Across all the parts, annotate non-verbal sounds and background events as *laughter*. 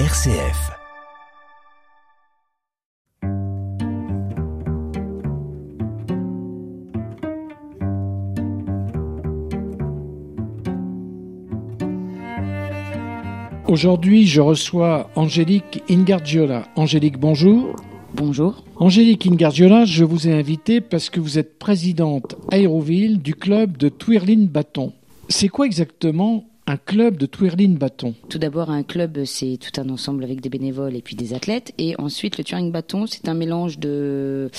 RCF. Aujourd'hui, je reçois Angélique Ingardiola. Angélique, bonjour. Bonjour. Angélique Ingardiola, je vous ai invité parce que vous êtes présidente Aéroville du club de Twirling Bâton. C'est quoi exactement un club de twirling bâton Tout d'abord, un club, c'est tout un ensemble avec des bénévoles et puis des athlètes. Et ensuite, le twirling bâton, c'est un mélange de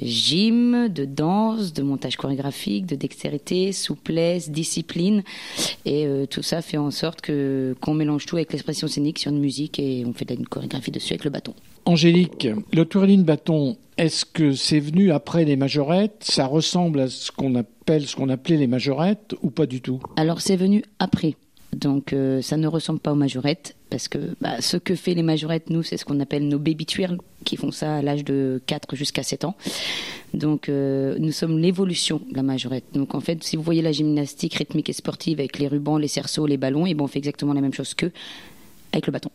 gym, de danse, de montage chorégraphique, de dextérité, souplesse, discipline. Et euh, tout ça fait en sorte que qu'on mélange tout avec l'expression scénique sur une musique et on fait une chorégraphie dessus avec le bâton. Angélique, le twirling bâton, est-ce que c'est venu après les majorettes? Ça ressemble à ce qu'on ce qu'on appelait les majorettes ou pas du tout Alors c'est venu après. Donc euh, ça ne ressemble pas aux majorettes parce que bah, ce que fait les majorettes, nous, c'est ce qu'on appelle nos baby twirls qui font ça à l'âge de 4 jusqu'à 7 ans. Donc euh, nous sommes l'évolution de la majorette. Donc en fait, si vous voyez la gymnastique rythmique et sportive avec les rubans, les cerceaux, les ballons, et bon, on fait exactement la même chose que avec le bâton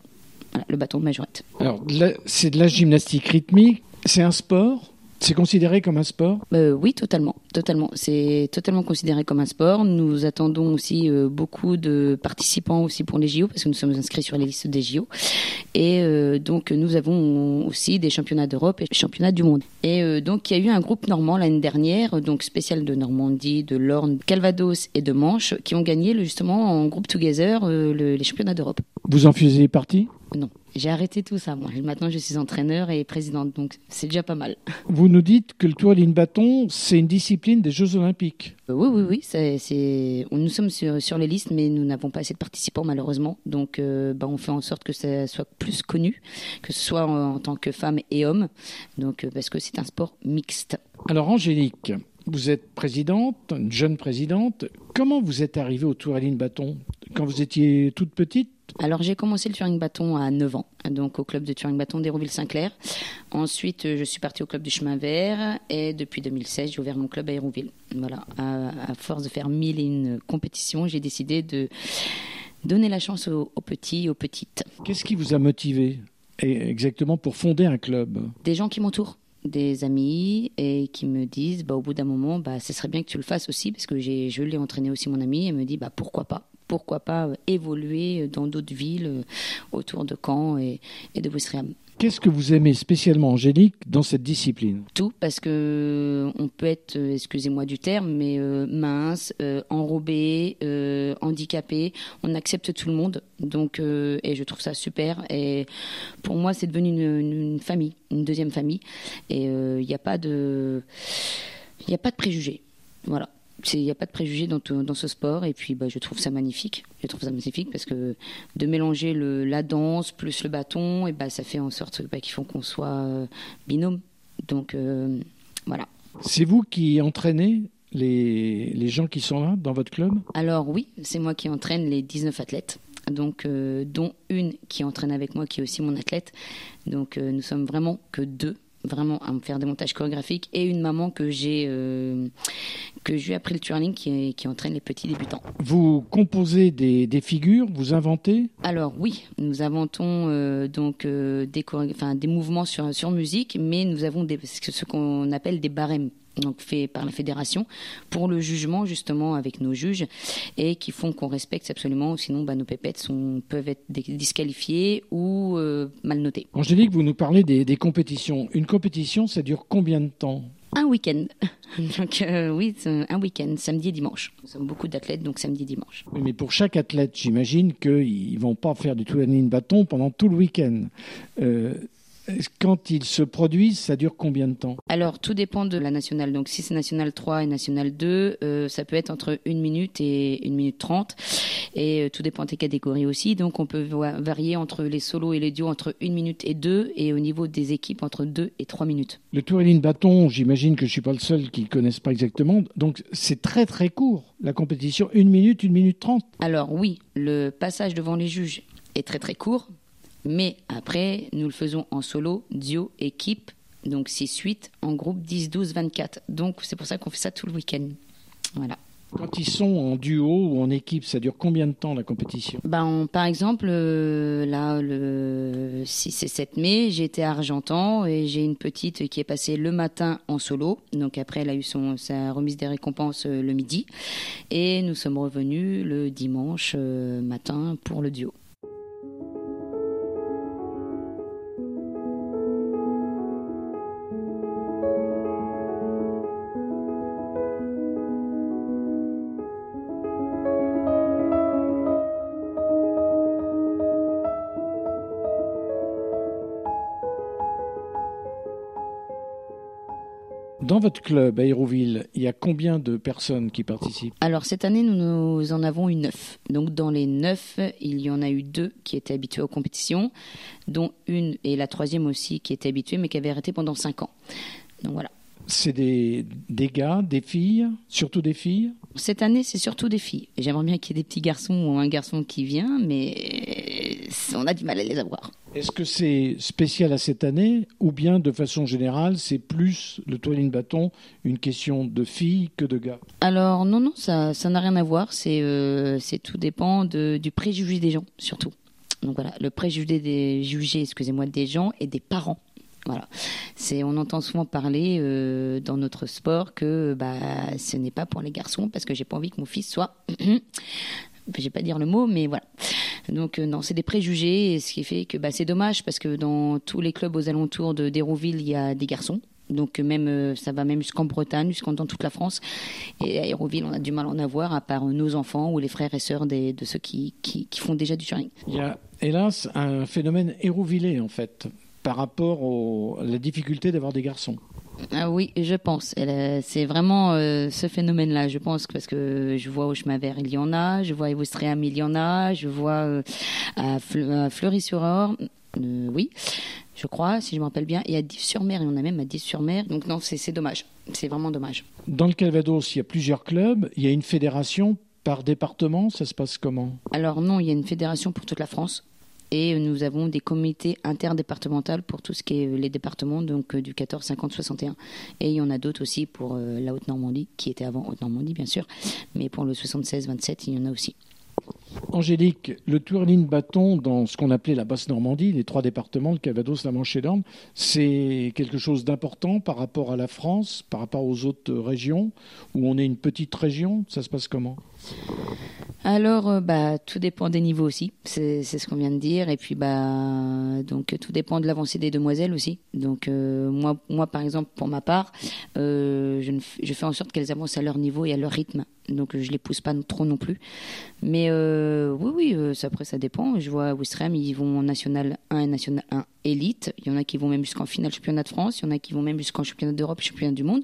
le bâton de majorette. Alors, c'est de la gymnastique rythmique, c'est un sport c'est considéré comme un sport? Euh, Oui, totalement, totalement. C'est totalement considéré comme un sport. Nous attendons aussi euh, beaucoup de participants aussi pour les JO parce que nous sommes inscrits sur les listes des JO. Et euh, donc nous avons aussi des championnats d'Europe et des championnats du monde. Et donc il y a eu un groupe normand l'année dernière, donc spécial de Normandie, de l'Orne, Calvados et de Manche, qui ont gagné justement en groupe together les championnats d'Europe. Vous en faisiez partie? Non. J'ai arrêté tout ça, moi. Maintenant, je suis entraîneur et présidente, donc c'est déjà pas mal. *laughs* Vous nous dites que le twirling bâton, c'est une discipline des Jeux Olympiques. Euh, oui, oui, oui. C'est, Nous sommes sur, les listes, mais nous n'avons pas assez de participants, malheureusement. Donc, euh, bah, on fait en sorte que ça soit plus connu, que ce soit en, tant que femme et homme, donc, euh, parce que c'est un sport mixte. Alors, Angélique, vous êtes présidente, une jeune présidente. Comment vous êtes arrivée au twirling bâton Quand vous étiez toute petite? Alors j'ai commencé le touring bâton à 9 ans, donc au club de touring bâton d'Hérouville-Saint-Clair. Ensuite, euh, je suis partie au club du chemin vert et depuis 2016, j'ai ouvert mon club à Hérouville. Voilà, à, force de faire mille et une compétitions, j'ai décidé de donner la chance aux, petits, aux petites. Qu'est-ce qui vous a motivé exactement pour fonder un club? Des gens qui m'entourent des amis et qui me disent bah, au bout d'un moment bah, ce serait bien que tu le fasses aussi parce que je l'ai entraîné aussi mon ami et me dit bah, pourquoi pas? Pourquoi pas euh, évoluer dans d'autres villes euh, autour de Caen et, de Ouistreham. Qu'est-ce que vous aimez spécialement, Angélique, dans cette discipline? Tout, parce que euh, on peut être, excusez-moi du terme, mais mince, enrobé, handicapé. On accepte tout le monde, donc et je trouve ça super. Et pour moi, c'est devenu une, famille, une deuxième famille. Et il n'y a pas de, il a pas de préjugés. Voilà il n'y a pas de préjugés dans, dans, ce sport et puis bah, je trouve ça magnifique. Je trouve ça magnifique parce que de mélanger le, la danse plus le bâton, et bah, ça fait en sorte bah, qu'ils font qu'on soit euh, binôme. Donc euh, voilà. C'est vous qui entraînez les, les, gens qui sont là dans votre club? Alors oui, c'est moi qui entraîne les 19 athlètes. Donc, euh, dont une qui entraîne avec moi, qui est aussi mon athlète. Donc, nous sommes vraiment que deux vraiment à me faire des montages chorégraphiques et une maman que j'ai euh, que j'ai appris le twirling qui, qui, entraîne les petits débutants. Vous composez des, des figures, vous inventez? Alors oui, nous inventons euh, donc euh, des, mouvements sur, sur musique, mais nous avons des, ce qu'on appelle des barèmes donc fait par la fédération pour le jugement justement avec nos juges et qui font qu'on respecte absolument sinon bah, nos pépettes sont, peuvent être disqualifiées ou euh, mal notées. Angélique, vous nous parlez des, des compétitions. Une compétition, ça dure combien de temps? Un week-end. *laughs* Donc euh, oui, un week-end, samedi et dimanche. Nous sommes beaucoup d'athlètes, donc samedi et dimanche. mais pour chaque athlète, j'imagine qu'ils ne vont pas faire du tout de bâton pendant tout le week-end. Euh, quand ils se produisent, ça dure combien de temps? Alors, tout dépend de la nationale. Donc, si c'est nationale 3 et nationale 2, euh, ça peut être entre 1 minute et 1 minute 30. Et euh, tout dépend des catégories aussi. Donc, on peut varier entre les solos et les duos entre 1 minute et 2. Et au niveau des équipes, entre 2 et 3 minutes. Le touring bâton, j'imagine que je ne suis pas le seul qui ne connaisse pas exactement. Donc, c'est très très court, la compétition. 1 minute, 1 minute 30. Alors, oui, le passage devant les juges est très très court mais après, nous le faisons en solo, duo, équipe, donc 6-8, en groupe 10, 12, 24. Donc c'est pour ça qu'on fait ça tout le week-end. Voilà. Quand ils sont en duo ou en équipe, ça dure combien de temps la compétition? Ben, Par exemple, euh, là, le 6 et 7 mai, j'étais à Argentan et j'ai une petite qui est passée le matin en solo. Donc après, elle a eu son, sa remise des récompenses euh, le midi. Et nous sommes revenus le dimanche euh, matin pour le duo. Dans votre club, Aéroville, il y a combien de personnes qui participent? Alors cette année, nous, en avons eu neuf. Donc dans les neuf, il y en a eu deux qui étaient habitués aux compétitions, dont une et la troisième aussi qui était habituée mais qui avait arrêté pendant cinq ans. Donc voilà. C'est des, des gars, des filles, surtout des filles? Cette année, c'est surtout des filles. J'aimerais bien qu'il y ait des petits garçons ou un garçon qui vient, mais on a du mal à les avoir. Est-ce que c'est spécial à cette année ou bien de façon générale, c'est plus le toiline bâton une question de filles que de gars? Alors non, non, ça n'a rien à voir. C'est euh, tout dépend du préjugé des gens, surtout. Donc voilà, le préjugé des jugés, excusez-moi, des gens et des parents. Voilà. C'est, on entend souvent parler euh, dans notre sport que bah, ce n'est pas pour les garçons parce que j'ai pas envie que mon fils soit. *clears throat* je vais pas dire le mot, mais voilà. Donc euh, non, c'est des préjugés, ce qui fait que bah, c'est dommage parce que dans tous les clubs aux alentours de d'Hérouville, il y a des garçons. Donc même euh, ça va même jusqu'en Bretagne, jusqu'en dans toute la France. Et à Hérouville, on a du mal à en avoir, à part nos enfants ou les frères et sœurs de ceux qui, qui, font déjà du touring. Il y a hélas un phénomène hérouvillé en fait par rapport à la difficulté d'avoir des garçons. Ah oui, je pense. C'est vraiment euh, ce phénomène-là, je pense, parce que je vois au chemin vert, il y en a, je vois à Evostréam, il y en a, je vois euh, à, Fleury-sur-Or, euh, oui, je crois, si je me rappelle bien, et à Dives-sur-Mer, il y en a même à Dives-sur-Mer, donc non, c'est dommage, c'est vraiment dommage. Dans le Calvados, il y a plusieurs clubs, il y a une fédération par département, ça se passe comment? Alors non, il y a une fédération pour toute la France et nous avons des comités interdépartementaux pour tout ce qui est les départements, donc euh, du 14, 50, 61. Et il y en a d'autres aussi pour euh, la Haute-Normandie, qui était avant Haute-Normandie, bien sûr. Mais pour le 76, 27, il y en a aussi. Angélique, le twirling bâton dans ce qu'on appelait la basse Normandie, les trois départements, le Calvados, la Manche et l'Orne, c'est quelque chose d'important par rapport à la France, par rapport aux autres régions, où on est une petite région. Ça se passe comment? Alors, euh, bah, tout dépend des niveaux aussi. C'est ce qu'on vient de dire. Et puis, bah, donc, tout dépend de l'avancée des demoiselles aussi. Donc, euh, moi, moi, par exemple, pour ma part, euh, je, je, fais en sorte qu'elles avancent à leur niveau et à leur rythme. Donc, je les pousse pas trop non plus. Mais oui, oui, après, ça dépend. Je vois à ils vont en National 1 et National 1 élite. Il y en a qui vont même jusqu'en finale championnat de France. Il y en a qui vont même jusqu'en championnat d'Europe, championnat du monde.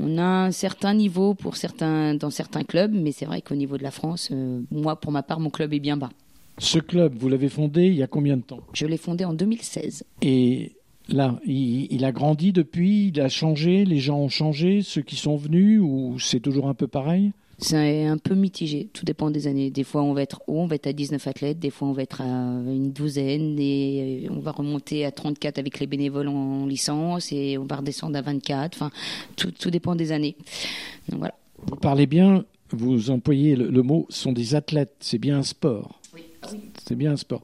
On a un certain niveau pour certains, dans certains clubs, mais c'est vrai qu'au niveau de la France, euh, moi, pour ma part, mon club est bien bas. Ce club, vous l'avez fondé il y a combien de temps? Je l'ai fondé en 2016. Et là, il, a grandi depuis, il a changé, les gens ont changé, ceux qui sont venus, ou c'est toujours un peu pareil? C'est un peu mitigé, tout dépend des années. Des fois, on va être haut, on va être à 19 athlètes, des fois, on va être à une douzaine, et on va remonter à 34 avec les bénévoles en licence, et on va redescendre à 24. Enfin, tout, tout dépend des années. Donc, voilà. Vous parlez bien, vous employez le, mot, sont des athlètes, c'est bien un sport. Oui. Oui. C'est bien un sport.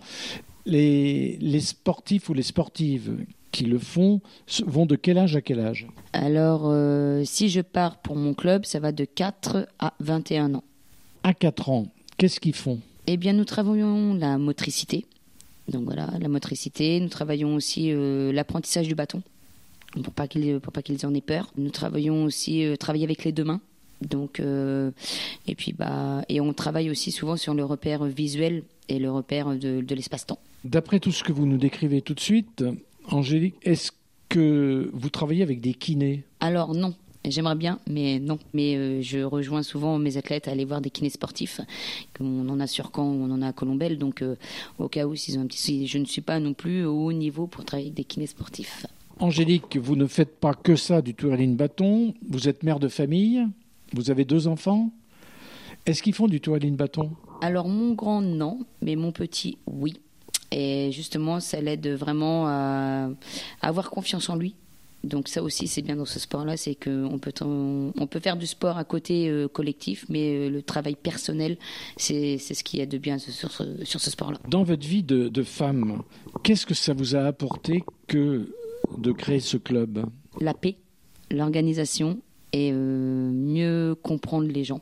Les, les sportifs ou les sportives qui le font vont de quel âge à quel âge Alors, euh, si je pars pour mon club, ça va de 4 à 21 ans. À 4 ans, qu'est-ce qu'ils font Eh bien, nous travaillons la motricité. Donc voilà, la motricité. Nous travaillons aussi euh, l'apprentissage du bâton, pour pas qu'ils pour pas qu'ils en aient peur. Nous travaillons aussi euh, travailler avec les deux mains. Donc et puis bah et on travaille aussi souvent sur le repère visuel et le repère de, de l'espace-temps. D'après tout ce que vous nous décrivez tout de suite, Angélique, est-ce que vous travaillez avec des kinés? Alors non. J'aimerais bien, mais non. Mais euh, je rejoins souvent mes athlètes à aller voir des kinés sportifs. On en a sur Caen, on en a à Colombelle. Donc, euh, au cas où, s'ils ont un petit, je ne suis pas non plus au haut niveau pour travailler avec des kinés sportifs. Angélique, vous ne faites pas que ça du twirling bâton. Vous êtes mère de famille. Vous avez deux enfants. Est-ce qu'ils font du twirling bâton? Alors, mon grand, non. Mais mon petit, oui. Et justement, ça l'aide vraiment à, avoir confiance en lui. Donc ça aussi, c'est bien dans ce sport-là, c'est qu'on peut, on peut faire du sport à côté euh, collectif, mais euh, le travail personnel, c'est ce qu'il y a de bien sur, sur ce sport-là. Dans votre vie de, de femme, qu'est-ce que ça vous a apporté que de créer ce club? La paix, l'organisation et euh, mieux comprendre les gens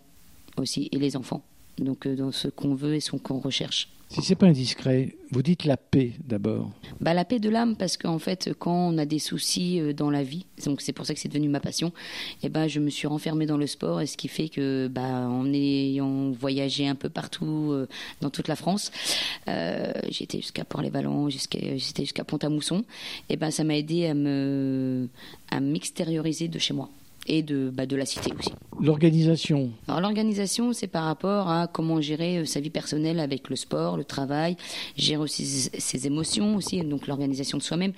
aussi et les enfants. Donc dans ce qu'on veut et ce qu'on recherche. Si c'est pas indiscret, vous dites la paix d'abord. Bah la paix de l'âme parce qu'en fait quand on a des soucis euh, dans la vie, donc c'est pour ça que c'est devenu ma passion. Et eh ben je me suis renfermée dans le sport et ce qui fait que bah en ayant voyagé un peu partout euh, dans toute la France, euh, j'étais jusqu'à Port-les-Vallons, jusqu'à j'étais jusqu'à Pont-à-Mousson. Et eh ben ça m'a aidé à me à m'extérioriser de chez moi et de, bah, de la cité aussi. L'organisation Alors l'organisation, c'est par rapport à comment gérer euh, sa vie personnelle avec le sport, le travail, gérer aussi ses émotions aussi, donc l'organisation de soi-même.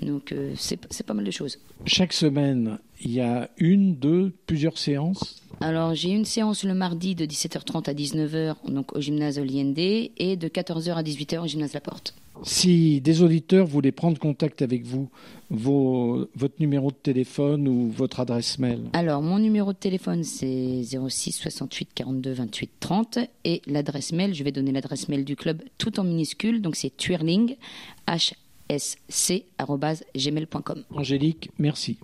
Donc euh, c'est pas mal de choses. Chaque semaine, il y a une, deux, plusieurs séances? Alors j'ai une séance le mardi de 17h30 à 19h donc au gymnase Oliende et de 14h à 18h au gymnase La Porte. Si des auditeurs voulaient prendre contact avec vous, votre numéro de téléphone ou votre adresse mail Alors, mon numéro de téléphone, c'est 06 68 42 28 30. Et l'adresse mail, je vais donner l'adresse mail du club tout en minuscule. Donc, c'est twirling, hsc.gmail.com. Angélique, merci.